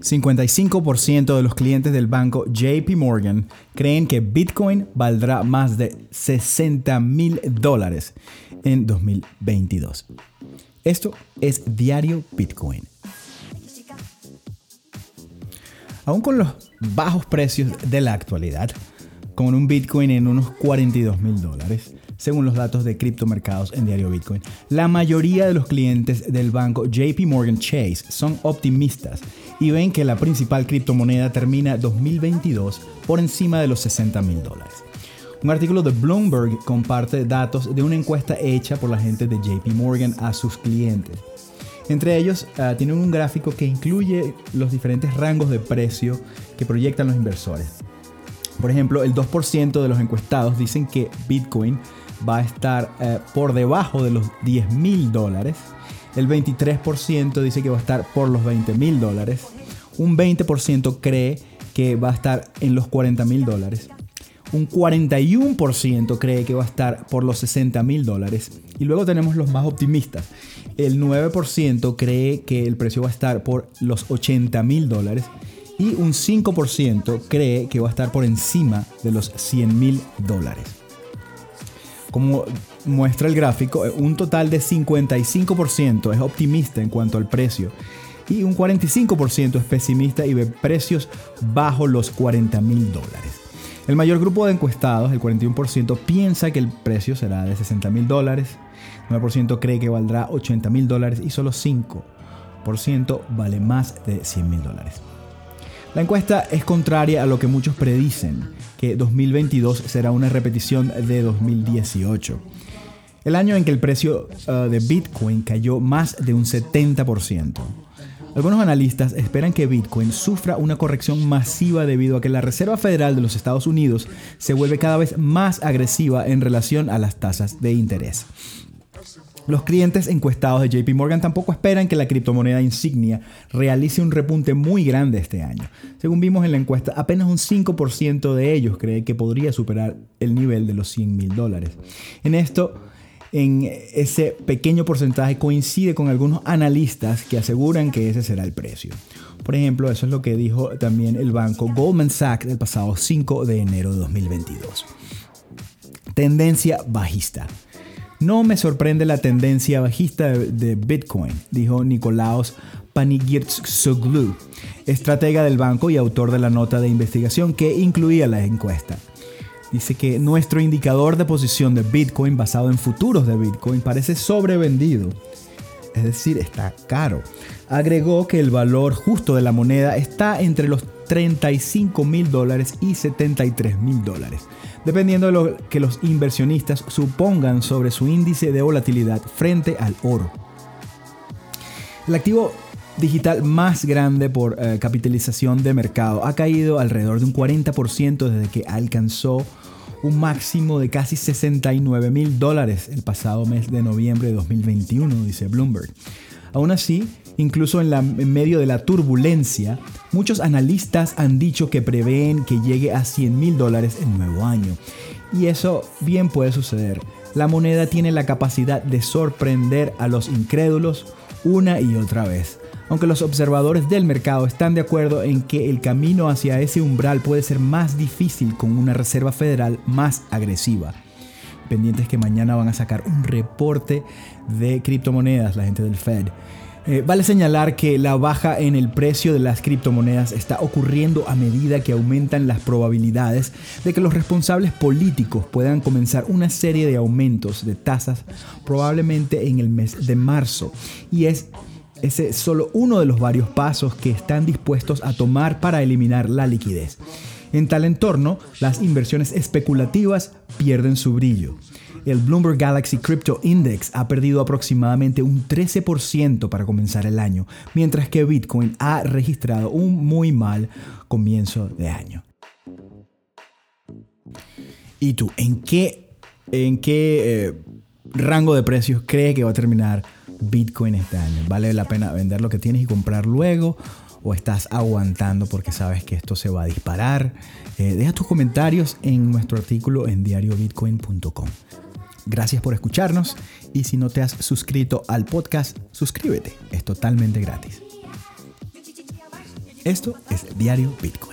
55% de los clientes del banco JP Morgan creen que Bitcoin valdrá más de 60 mil dólares en 2022. Esto es Diario Bitcoin. Aún con los bajos precios de la actualidad, con un Bitcoin en unos 42 mil dólares, según los datos de criptomercados en Diario Bitcoin. La mayoría de los clientes del banco JP Morgan Chase son optimistas y ven que la principal criptomoneda termina 2022 por encima de los 60 mil dólares. Un artículo de Bloomberg comparte datos de una encuesta hecha por la gente de JP Morgan a sus clientes. Entre ellos, uh, tienen un gráfico que incluye los diferentes rangos de precio que proyectan los inversores. Por ejemplo, el 2% de los encuestados dicen que Bitcoin va a estar eh, por debajo de los 10 mil dólares. El 23% dice que va a estar por los 20 mil dólares. Un 20% cree que va a estar en los 40 mil dólares. Un 41% cree que va a estar por los 60 mil dólares. Y luego tenemos los más optimistas. El 9% cree que el precio va a estar por los 80 mil dólares. Y un 5% cree que va a estar por encima de los 100 mil dólares. Como muestra el gráfico, un total de 55% es optimista en cuanto al precio y un 45% es pesimista y ve precios bajo los 40 mil dólares. El mayor grupo de encuestados, el 41%, piensa que el precio será de 60 mil dólares, 9% cree que valdrá 80 mil dólares y solo 5% vale más de 100 mil dólares. La encuesta es contraria a lo que muchos predicen, que 2022 será una repetición de 2018. El año en que el precio uh, de Bitcoin cayó más de un 70%. Algunos analistas esperan que Bitcoin sufra una corrección masiva debido a que la Reserva Federal de los Estados Unidos se vuelve cada vez más agresiva en relación a las tasas de interés. Los clientes encuestados de JP Morgan tampoco esperan que la criptomoneda insignia realice un repunte muy grande este año. Según vimos en la encuesta, apenas un 5% de ellos cree que podría superar el nivel de los 100 mil dólares. En esto, en ese pequeño porcentaje coincide con algunos analistas que aseguran que ese será el precio. Por ejemplo, eso es lo que dijo también el banco Goldman Sachs el pasado 5 de enero de 2022. Tendencia bajista. No me sorprende la tendencia bajista de, Bitcoin, dijo Nicolaos Panigirtsoglu, estratega del banco y autor de la nota de investigación que incluía la encuesta. Dice que nuestro indicador de posición de Bitcoin basado en futuros de Bitcoin parece sobrevendido. Es decir, está caro. Agregó que el valor justo de la moneda está entre los 35 mil dólares y 73 mil dólares dependiendo de lo que los inversionistas supongan sobre su índice de volatilidad frente al oro. El activo digital más grande por eh, capitalización de mercado ha caído alrededor de un 40% desde que alcanzó un máximo de casi 69 mil dólares el pasado mes de noviembre de 2021, dice Bloomberg. Aún así, Incluso en, medio de la turbulencia, muchos analistas han dicho que prevén que llegue a 100 mil dólares el nuevo año. Y eso bien puede suceder. La moneda tiene la capacidad de sorprender a los incrédulos una y otra vez. Aunque los observadores del mercado están de acuerdo en que el camino hacia ese umbral puede ser más difícil con una Reserva Federal más agresiva. Pendientes que mañana van a sacar un reporte de criptomonedas, la gente del Fed. Eh, vale señalar que la baja en el precio de las criptomonedas está ocurriendo a medida que aumentan las probabilidades de que los responsables políticos puedan comenzar una serie de aumentos de tasas probablemente en el mes de marzo. Y es ese solo uno de los varios pasos que están dispuestos a tomar para eliminar la liquidez. En tal entorno, las inversiones especulativas pierden su brillo el Bloomberg Galaxy Crypto Index ha perdido aproximadamente un 13% para comenzar el año, mientras que Bitcoin ha registrado un muy mal comienzo de año. ¿Y tú, en qué, en qué eh, rango de precios crees que va a terminar Bitcoin este año? ¿Vale la pena vender lo que tienes y comprar luego? ¿O estás aguantando porque sabes que esto se va a disparar? Eh, deja tus comentarios en nuestro artículo en diariobitcoin.com. Gracias por escucharnos y si no te has suscrito al podcast, suscríbete. Es totalmente gratis. Esto es Diario Bitcoin.